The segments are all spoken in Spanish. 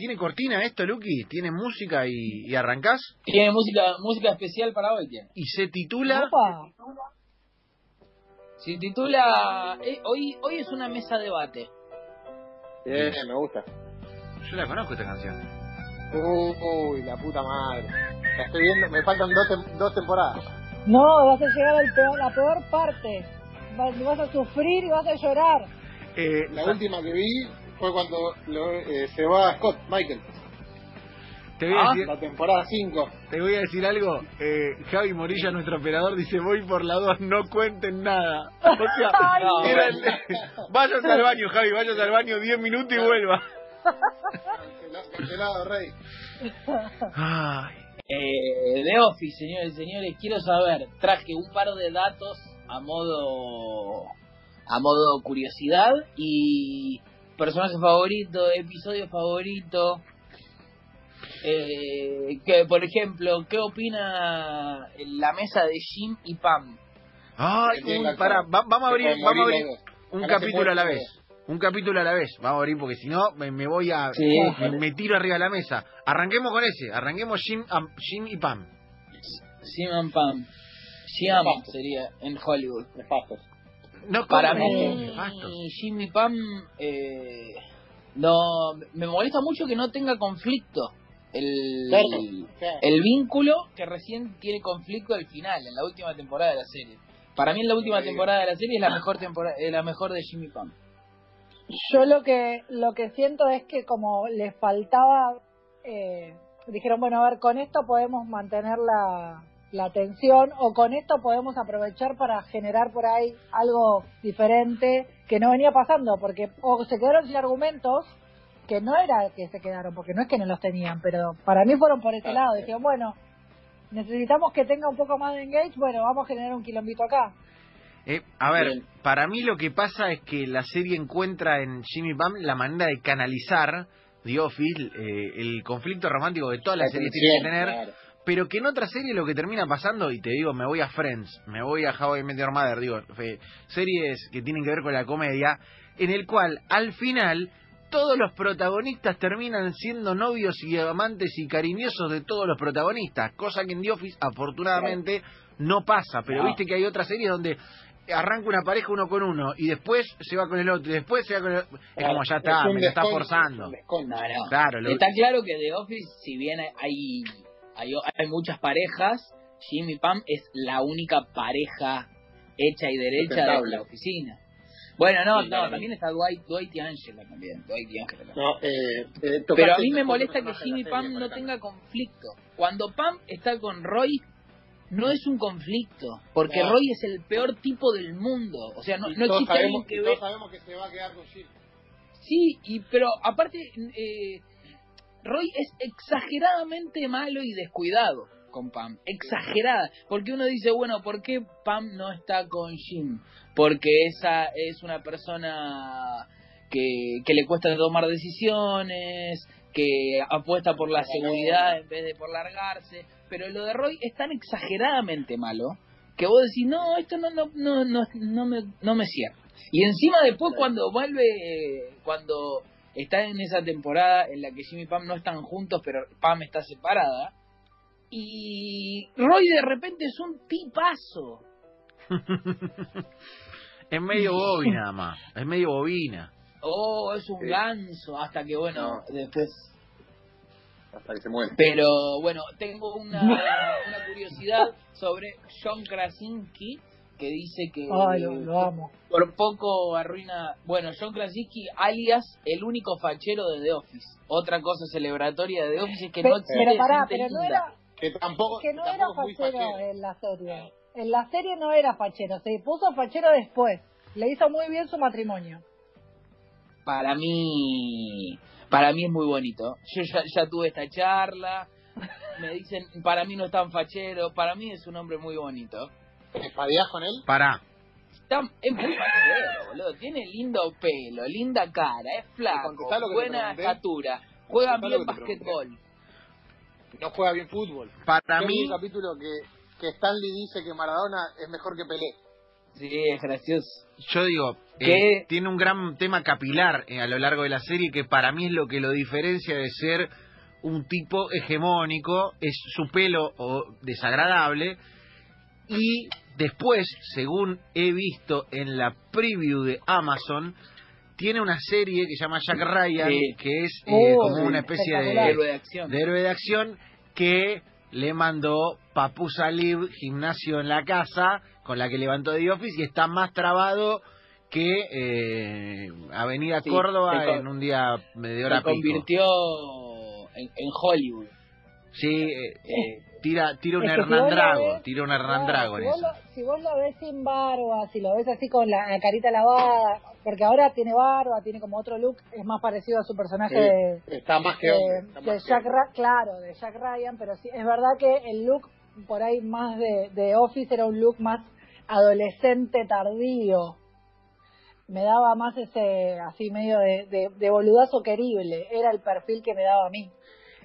¿Tiene cortina esto, Luqui? ¿Tiene música y, y arrancás? Tiene música música especial para hoy, tiene. Y se titula... Opa. Se titula... eh, hoy, hoy es una mesa debate. Bien, me gusta. Yo la conozco esta canción. Uy, la puta madre. La estoy viendo, me faltan dos, tem- dos temporadas. No, vas a llegar a la peor parte. Vas, vas a sufrir y vas a llorar. Eh, La última que vi fue cuando lo- eh, se va Scott, Michael. te, voy a Ah, decir, La temporada 5. te voy a decir algo. Eh, Javi Morilla, nuestro operador, dice, voy por la dos, no cuenten nada. O sea, Ay, no, era el- váyase al baño, Javi, váyase al baño 10 minutos y vuelva. Cancelado, Rey. Ay, Eh, The Office, señores y señores, quiero saber, traje un par de datos a modo a modo curiosidad y personaje favorito, episodio favorito. Eh, que por ejemplo, ¿qué opina la mesa de Jim y Pam? Ay, tenga- pará, va- vamos a abrir, vamos a abrir los un Ahora capítulo a la vez. Un capítulo a la vez. Vamos a abrir porque si no me, me voy a Sí. me, me tiro arriba de la mesa. Arranquemos con ese, arranquemos Jim, Jim y Pam. Jim and Pam. Sería en Hollywood. Nefastos. No, Para mí. Jimmy Pam, eh, no, me molesta mucho que no tenga conflicto. El, Claro, claro. el vínculo que recién tiene conflicto al final, en la última temporada de la serie. Para mí, en la última Sí. temporada de la serie es la mejor temporada, eh, la mejor de Jimmy Pam. Yo lo que lo que siento es que como les faltaba, eh, dijeron, bueno, a ver, con esto podemos mantener la, la tensión o con esto podemos aprovechar para generar por ahí algo diferente que no venía pasando, porque o se quedaron sin argumentos, que no era que se quedaron, porque no es que no los tenían, pero para mí fueron por ese Ah, lado, dijeron, bueno, necesitamos que tenga un poco más de engage, bueno, vamos a generar un quilombito acá. Eh, a ver, Bien. para mí lo que pasa es que la serie encuentra en Jimmy Pam la manera de canalizar The Office, eh, el conflicto romántico que todas las series tienen que tener, Claro. Pero que en otra serie lo que termina pasando, y te digo, me voy a Friends, me voy a How I Met Your Mother, digo, fe- series que tienen que ver con la comedia, en el cual al final todos los protagonistas terminan siendo novios y amantes y cariñosos de todos los protagonistas, cosa que en The Office afortunadamente no pasa, pero No. viste que hay otras series donde arranca una pareja uno con uno y después se va con el otro y después se va con el otro. Es como ya está, Es me lo está forzando. es. No, no. Claro, lo- Está claro que The Office, si bien hay, hay, hay muchas parejas, Jimmy Pam es la única pareja hecha y derecha de la oficina. Bueno, no, Sí, no, claro. también está Dwight, Dwight y Angela también. Dwight y Angela también. No, eh, eh, Pero a mí me molesta que Jimmy Pam no tenga conflicto. Cuando Pam está con Roy, no es un conflicto, porque No. Roy es el peor tipo del mundo. O sea, no, no existe alguien sabemos, que y ve... todos sabemos que se va a quedar con Jill. Sí, y, pero aparte, eh, Roy es exageradamente malo y descuidado con Pam. Exagerada. Porque uno dice, bueno, ¿por qué Pam no está con Jim? Porque esa es una persona que, que le cuesta tomar decisiones, que apuesta por la seguridad en vez de por largarse. Pero lo de Roy es tan exageradamente malo que vos decís, no, esto no, no, no, no, no me, no me cierra. Y encima después cuando vuelve, eh, cuando está en esa temporada en la que Jimmy y Pam no están juntos, pero Pam está separada, y Roy de repente es un tipazo. es medio bobby nada más, es medio bobina. Oh, es un Sí. ganso, hasta que bueno, después... Hasta que se muere. Pero bueno, tengo una, una curiosidad sobre John Krasinski, que dice que Ay, lo, lo amo. por poco arruina. Bueno, John Krasinski, alias el único fachero de The Office. Otra cosa celebratoria de The Office es que no existe pero pará, gente pero no era, Que tampoco, que no era tampoco fachero. en la serie. En la serie no era fachero, se puso fachero después. Le hizo muy bien su matrimonio. Para mí, para mí es muy bonito. Yo ya, ya tuve esta charla. Me dicen, para mí no es tan fachero. Para mí es un hombre muy bonito. ¿Espadeás con él? Pará, Está, es muy fachero, boludo. Tiene lindo pelo, linda cara, es flaco, buena estatura, juega bien basquetbol. No juega bien fútbol. para mí, un capítulo que, que Stanley dice que Maradona es mejor que Pelé. Sí, es gracioso. Yo digo, eh, tiene un gran tema capilar eh, a lo largo de la serie que para mí es lo que lo diferencia de ser un tipo hegemónico, es su pelo o, desagradable y después, según he visto en la preview de Amazon, tiene una serie que se llama Jack Ryan, Sí. que es eh, Oh, como una especie de, Héroe de acción. de héroe de acción que le mandó Papu Salib gimnasio en la casa con la que levantó The Office y está más trabado que eh, Avenida Sí, Córdoba en un día de hora Se pico. convirtió en, en Hollywood. Sí, eh, eh, tira, tira un Es que Hernán Drago, ves- tira un Hernán Drago en si, vos eso. lo, si vos lo ves sin barba, si lo ves así con la, la carita lavada, porque ahora tiene barba, tiene como otro look, es más parecido a su personaje Sí, de, Está más que hombre. de, está de más que Jack. Ra- claro, de Jack Ryan, pero sí, es verdad que el look por ahí más de, de Office era un look más adolescente tardío. Me daba más ese así medio de, de, de boludazo querible, era el perfil que me daba a mí.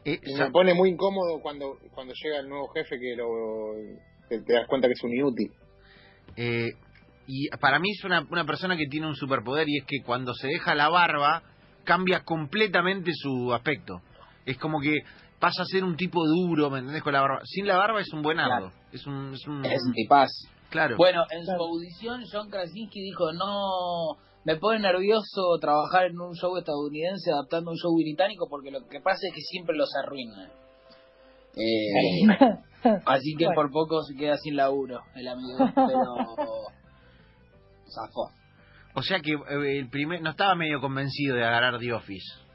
Eh, Y sa- me pone muy incómodo cuando cuando llega el nuevo jefe que lo que te das cuenta que es un inútil. eh, y para mí es una, una persona que tiene un superpoder y es que cuando se deja la barba cambia completamente su aspecto. Es como que pasa a ser un tipo duro, ¿me entendés? Con la barba. Sin la barba es un buen Claro. Es un, es un Es un tipaz. claro. Bueno, en su audición, John Krasinski dijo, no, me pone nervioso trabajar en un show estadounidense adaptando un show británico porque lo que pasa es que siempre los arruinan. Eh, así que Bueno. por poco se queda sin laburo el amigo, pero zafó. O sea que eh, el primer no estaba medio convencido de agarrar The Office.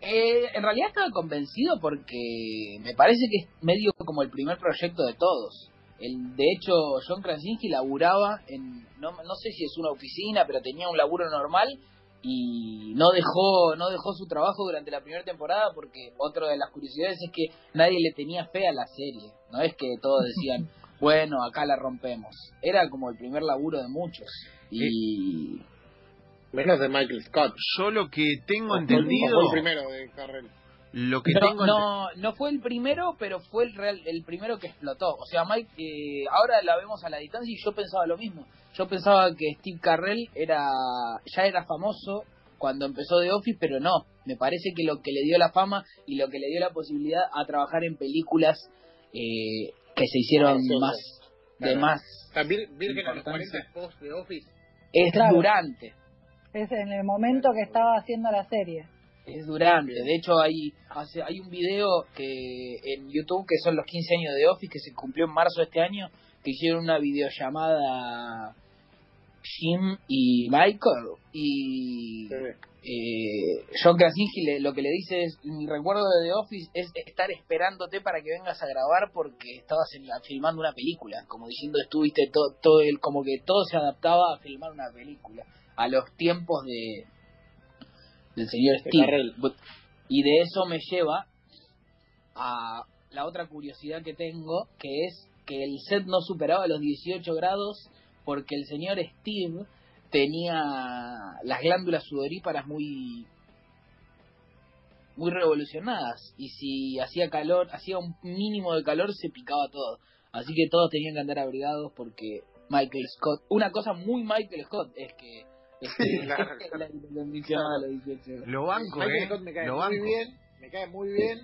Eh, en realidad estaba convencido porque me parece que es medio como el primer proyecto de todos. El, de hecho, John Krasinski laburaba en, no, no sé si es una oficina, pero tenía un laburo normal y no dejó, no dejó su trabajo durante la primera temporada porque otra de las curiosidades es que nadie le tenía fe a la serie. No es que todos decían, bueno, acá la rompemos. Era como el primer laburo de muchos. Y Menos de Michael Scott. Yo lo que tengo entendido, Fue el primero de Carrel. Lo que no, tengo no, no fue el primero, pero fue el real, el primero que explotó. O sea, Mike, eh, ahora la vemos a la distancia y yo pensaba lo mismo. Yo pensaba que Steve Carrell era ya era famoso cuando empezó The Office, pero no. Me parece que lo que le dio la fama y lo que le dio la posibilidad a trabajar en películas eh, que se hicieron más de más Virgen a los Importancia. 40 post de Office. es Claro. durante. Es en el momento que estaba haciendo la serie. Es durante. De hecho, hay hace, hay un video que en YouTube que son los 15 años de Office que se cumplió en marzo de este año, que hicieron una videollamada Jim y Michael y eh, John Krasinski le- lo que le dice es mi recuerdo de The Office es estar esperándote para que vengas a grabar porque estabas en la- filmando una película como diciendo estuviste todo todo el como que todo se adaptaba a filmar una película a los tiempos de del señor Steve. Y de eso me lleva a la otra curiosidad que tengo que es que el set no superaba los 18 grados porque el señor Steve tenía las glándulas sudoríparas muy muy revolucionadas. Y si hacía calor, hacía un mínimo de calor se picaba todo. Así que todos tenían que andar abrigados porque Michael Scott, una cosa muy Michael Scott es que claro, la acondicionada a los 18. lo banco, Michael eh. Scott me cae lo muy banco. bien, me cae muy bien,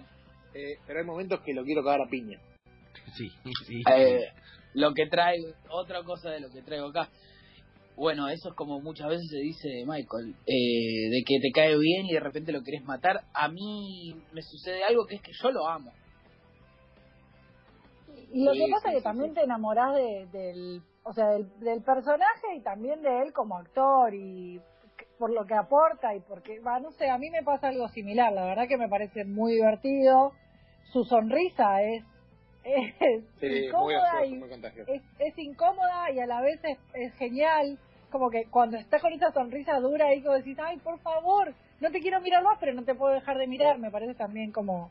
eh, pero hay momentos que lo quiero cagar a piña. Sí, sí. Eh, lo que traigo, otra cosa de lo que traigo acá. Bueno, eso es como muchas veces se dice de Michael, eh, de que te cae bien y de repente lo querés matar. A mí me sucede algo que es que yo lo amo. Y lo Sí, que pasa sí, es que sí, también sí. te enamorás de, del, o sea, del, del personaje y también de él como actor y por lo que aporta y porque, va, no sé, a mí me pasa algo similar. La verdad que me parece muy divertido. Su sonrisa es, es Sí, muy incómoda y muy es, es incómoda y a la vez es, es genial. Como que cuando está con esa sonrisa dura y como decís, ay, por favor, no te quiero mirar más, pero no te puedo dejar de mirar. Me parece también como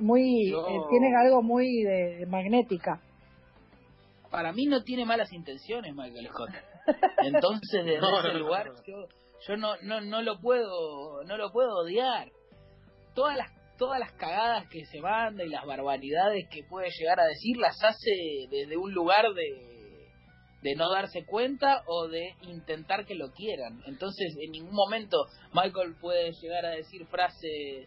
muy, Yo- eh, tiene algo muy de, de magnética. Para mí no tiene malas intenciones Michael Scott. Entonces desde No, ese no, lugar no. yo, yo no, no, no lo puedo no lo puedo odiar. Todas las todas las cagadas que se manda y las barbaridades que puede llegar a decir las hace desde un lugar de, de no darse cuenta o de intentar que lo quieran. Entonces, en ningún momento Michael puede llegar a decir frases,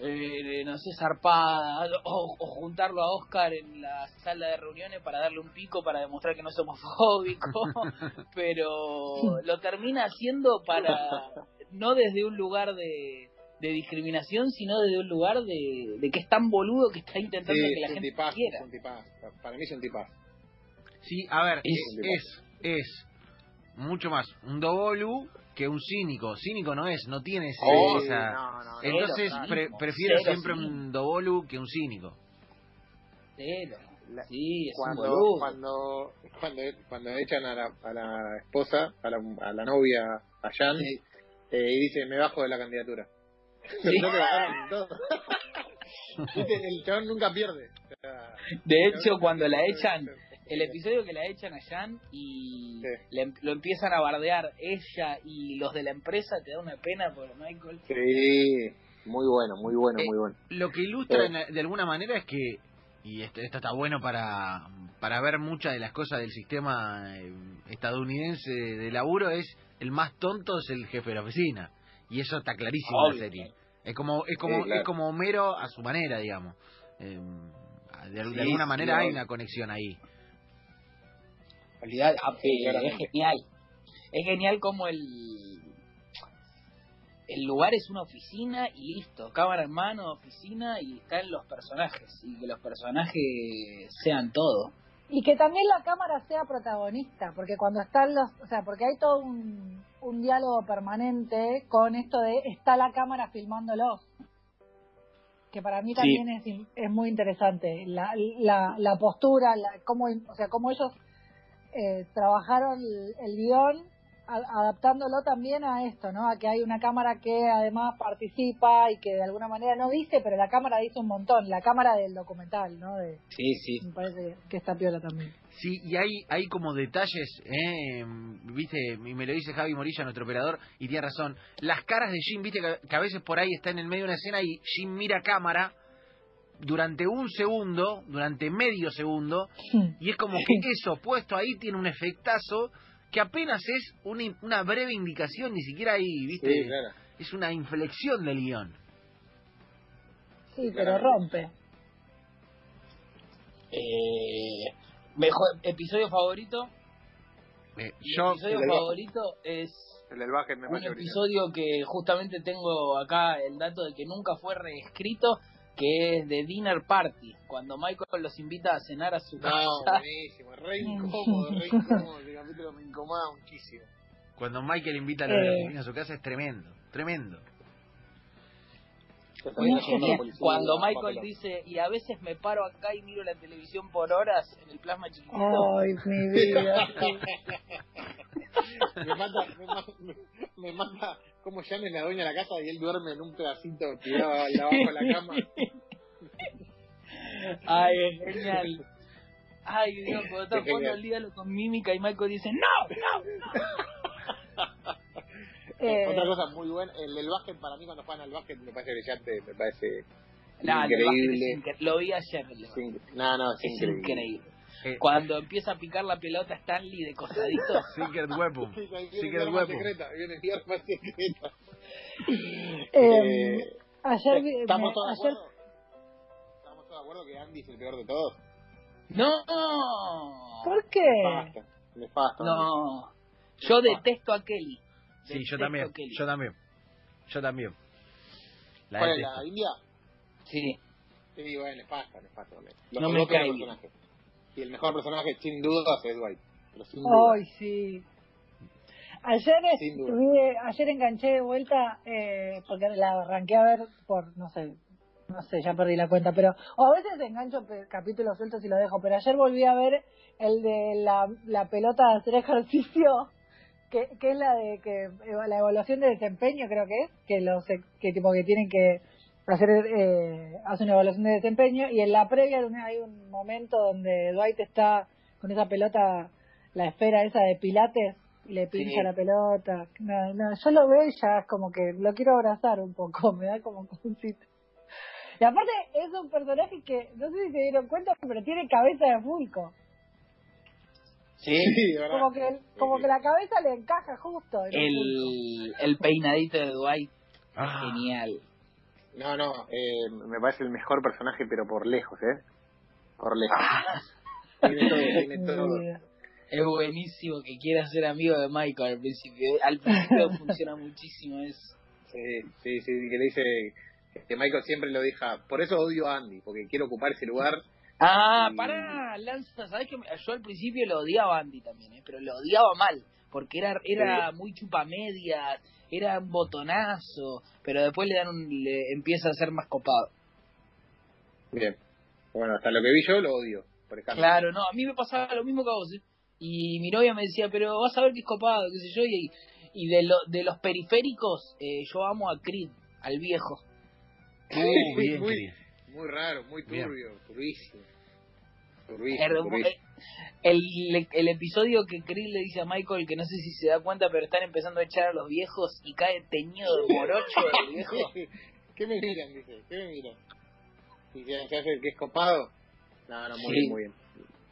eh, no sé, zarpadas, o, o juntarlo a Oscar en la sala de reuniones para darle un pico para demostrar que no es homofóbico, pero lo termina haciendo para, no desde un lugar de, de discriminación, sino desde un lugar de, de que es tan boludo que está intentando Sí, que la gente tipaz, quiera. tipaz. Para mí es un tipaz. Sí, a ver, Es- es, es, es mucho más un Dobolu que un cínico. Cínico no es, no tiene ese- Oh, esa... no. Entonces Cero pre- prefiero cero siempre un. Dobolu que un cínico. Cero. La- Sí, es cuando cuando cuando cuando echan a la, a la esposa a la, a la novia a Jan Sí. eh, y dice me bajo de la candidatura Sí. no te bajaron todo Viste, el chabón nunca pierde O sea, De hecho, cuando la echan, pierde. El episodio que la echan a Jan y Sí. le em- lo empiezan a bardear ella y los de la empresa, te da una pena por Michael. sí muy bueno muy bueno Eh, muy bueno Lo que ilustra Eh. de alguna manera es que, y esto, esto está bueno para, para ver muchas de las cosas del sistema eh, estadounidense de laburo, es el más tonto es el jefe de la oficina. Y eso está clarísimo en la serie. Es como, es como, Sí, claro. es como Homero a su manera, digamos. Eh, de, alguna sí, manera hay una conexión ahí. Olvidate, ah, Sí, eh, es genial. Es genial como el el lugar es una oficina y listo, cámara en mano, oficina y están los personajes y que los personajes sean todo. Y que también la cámara sea protagonista, porque cuando están los, o sea, porque hay todo un, un diálogo permanente con esto de está la cámara filmándolos, que para mí Sí. también es, in- es muy interesante, la, la, la postura, la, cómo, o sea, cómo ellos eh, trabajaron el, el guion a- adaptándolo también a esto, ¿no? A que hay una cámara que además participa y que de alguna manera no dice, pero la cámara dice un montón, la cámara del documental, ¿no? De, Sí, sí. me parece que está piola también. Sí, y hay, hay como detalles, ¿eh? viste, y me lo dice Javi Morilla, nuestro operador, y tiene razón. Las caras de Jim, viste, que, que a veces por ahí está en el medio de una escena y Jim mira a cámara durante un segundo, durante medio segundo, y es como que eso puesto ahí tiene un efectazo que apenas es una, una breve indicación, ni siquiera ahí, viste, sí claro es una inflexión del guion. Sí, pero rompe. Eh, mejor episodio favorito. Eh, yo, episodio el del favorito es el del baje me un episodio que justamente tengo acá el dato de que nunca fue reescrito, que es de Dinner Party, cuando Michael los invita a cenar a su no casa. buenísimo re incómodo re incómodo ese capítulo me incomoda muchísimo cuando Michael invita a los Eh. a su casa es tremendo, tremendo. Cuando. Michael dice, y a veces me paro acá y miro la televisión por horas en el plasma chiquito. Ay, mi vida. me mata, me mata, me, me mata cómo es la dueña de la casa y él duerme en un pedacito tirado al- abajo de la cama. Ay, es genial. Ay, Dios, cuando está Qué jugando diálogo con mímica y Michael dice, no, no. Eh, Otra cosa muy buena, el del básquet para mí cuando juegan al básquet me parece brillante, me parece Nah, increíble. Lo vi ayer. el No, no, es, Es increíble. increíble. Eh, Cuando empieza a picar la pelota Stanley de costadito. Secret Weapon. Secret Weapon. secreta, viene arma secreta. eh, Eh, ayer, vi- ¿Estamos me- todos de ayer acuerdo? ¿Estamos todos de acuerdo que Andy es el peor de todos? ¡No! ¿Por qué? Nefasto, nefasto. No. Yo detesto a Kelly. Sí, yo también, yo también. Yo también. La ¿Cuál es la India? Sí. Sí, bueno, nefasto, nefasto. Los No me cae personajes. Y el mejor personaje, sin duda, es Dwight. Pero sin duda. Ay, sí. Ayer, es- Sin duda. vi- ayer enganché de vuelta, eh, porque la arranqué a ver por, no sé, no sé, ya perdí la cuenta, pero o a veces engancho capítulos sueltos y lo dejo, pero ayer volví a ver el de la, la pelota de hacer ejercicio, que, que es la de que la evaluación de desempeño creo que es, que los que tipo que tienen que hacer eh, hace una evaluación de desempeño y en la previa hay un- hay un momento donde Dwight está con esa pelota la esfera esa de pilates y le pincha Sí. la pelota no, no, yo lo veo y ya es como que lo quiero abrazar un poco me da como cosita y aparte es un personaje que no sé si se dieron cuenta pero tiene cabeza de Fulco Sí. Sí, de verdad. Como que, como que la cabeza le encaja justo. en. El, el peinadito de Dwight, Ah, genial. No, no, eh, me parece el mejor personaje, pero por lejos, ¿eh? Por lejos. Tiene todo, tiene todo. Es buenísimo que quiera ser amigo de Michael al principio. Al principio funciona muchísimo eso. Sí, sí, sí, que le dice que Michael siempre lo deja. Por eso odio a Andy, porque quiero ocupar ese lugar. Ah, Y- pará, Lanza, ¿sabes que yo al principio lo odiaba a Andy también, ¿eh? pero lo odiaba mal, porque era era muy chupamedia, era un botonazo, pero después le dan un, le empieza a ser más copado. Bien. Bueno, hasta lo que vi yo lo odio, por ejemplo. Claro, no, a mí me pasaba lo mismo que a vos, ¿eh? Y mi novia me decía, pero vas a ver que es copado, qué sé yo, y, y de, lo, de los periféricos, eh, yo amo a Creed, al viejo. uh, bien, muy, raro, muy Bien. turbio, turbísimo. Turbísimo, turbísimo. El, el episodio que Creed le dice a Michael, que no sé si se da cuenta, pero están empezando a echar a los viejos y cae teñido de morocho el viejo. ¿Qué me miran? Dice, ¿qué me miran? Se hace el que es copado. No, no, muy Sí. bien, muy bien.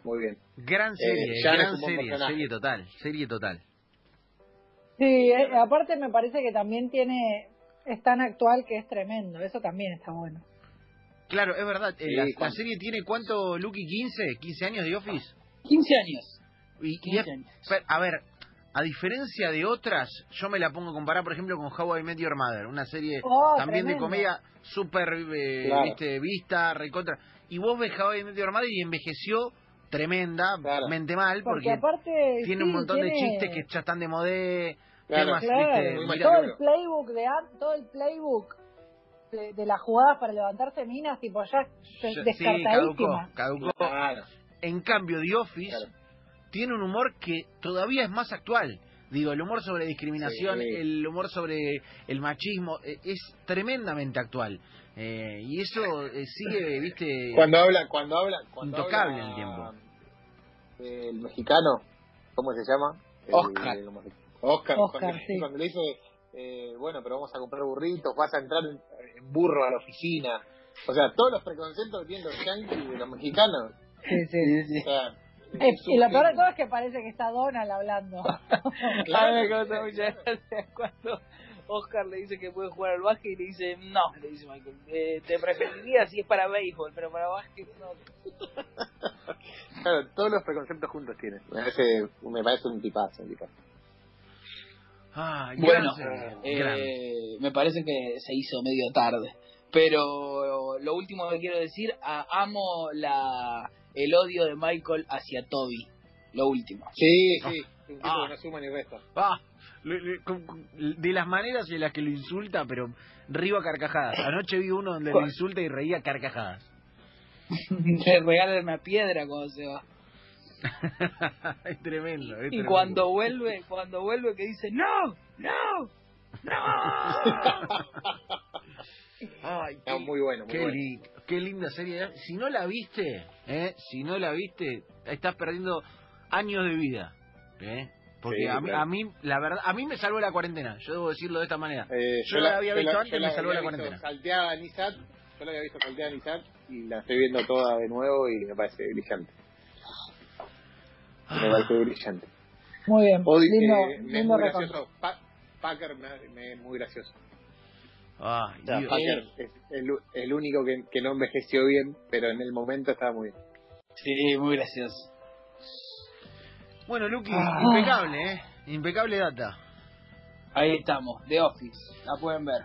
Muy bien. Gran serie, Jan es gran serie, serie total, serie total. Sí, eh, aparte me parece que también tiene, es tan actual que es tremendo, eso también está bueno. Claro, es verdad, eh, Sí, la, serie tiene cuánto, Lucky, 15, 15 años de Office. 15 años. Y, y 15 es- años. Pero, a ver, a diferencia de otras, yo me la pongo a comparar, por ejemplo, con How I Met Your Mother, una serie Oh, también de comedia súper eh, Claro. viste, vista, recontra. Y vos ves How I Met Your Mother y envejeció tremenda, Claro. mente mal, Porque, porque, aparte tiene sí, un montón de chistes que ya están de modé, Claro. temas, viste, todo el playbook de todo el playbook de, de las jugadas para levantarse minas, tipo ya sí, descartadísima. caducó, caducó. Claro. En cambio, The Office Claro. tiene un humor que todavía es más actual. Digo, el humor sobre discriminación, Sí. el humor sobre el machismo, eh, es tremendamente actual. Eh, y eso eh, sigue, viste... Cuando habla, cuando habla, cuando Intocable habla, en el tiempo. El mexicano, ¿cómo se llama? El- Oscar. Oscar. Oscar, cuando, sí. cuando le dice, eh, bueno, pero vamos a comprar burritos, vas a entrar en, en burro a la oficina. O sea, todos los preconceptos que tienen los yankees de los mexicanos. Sí, sí. O sea, Eh, es y lo peor de todo es que parece que está Donald hablando. A mí me causa mucha gracia cuando Oscar le dice que puede jugar al básquet y le dice, no, le dice Michael, eh, te preferiría si es para béisbol, pero para básquet no. Claro, todos los preconceptos juntos tienen. Me parece, me parece un tipazo, un tipazo. Ah, Bueno, eh, me parece que se hizo medio tarde. Pero lo último que quiero decir, a- amo la el odio de Michael hacia Toby. Lo último. Sí, sí, Ah. que no suma ni resta. Ah, le- le- con- con- de las maneras en las que lo insulta, pero río a carcajadas. Anoche vi uno donde lo insulta y reía a carcajadas. Le regalan una piedra cuando se va. es tremendo. es Y tremendo. cuando vuelve, cuando vuelve que dice, no, no, no. Ay, No, muy bueno, muy Qué, bueno. li- qué linda serie. Si no la viste, ¿eh? si no la viste, estás perdiendo años de vida. ¿eh? Porque Sí, a, mí, claro. a mí, la verdad, a mí me salvó la cuarentena. Yo debo decirlo de esta manera. Eh, Yo la había visto antes, yo me salvó la cuarentena. Salteada yo la había visto salteada en ISAT y la estoy viendo toda de nuevo y me parece brillante. Me parece brillante. Muy bien, Hoy, lindo, eh, es lindo muy recuerdo. gracioso. Pa- Packer me, me es muy gracioso. Ay, O sea, Dios. Packer es el, el único que, que no envejeció bien, pero en el momento estaba muy bien. Sí, muy gracioso. Bueno, Luqui, Ah. impecable, ¿eh? Impecable data. Ahí estamos, The Office, la pueden ver.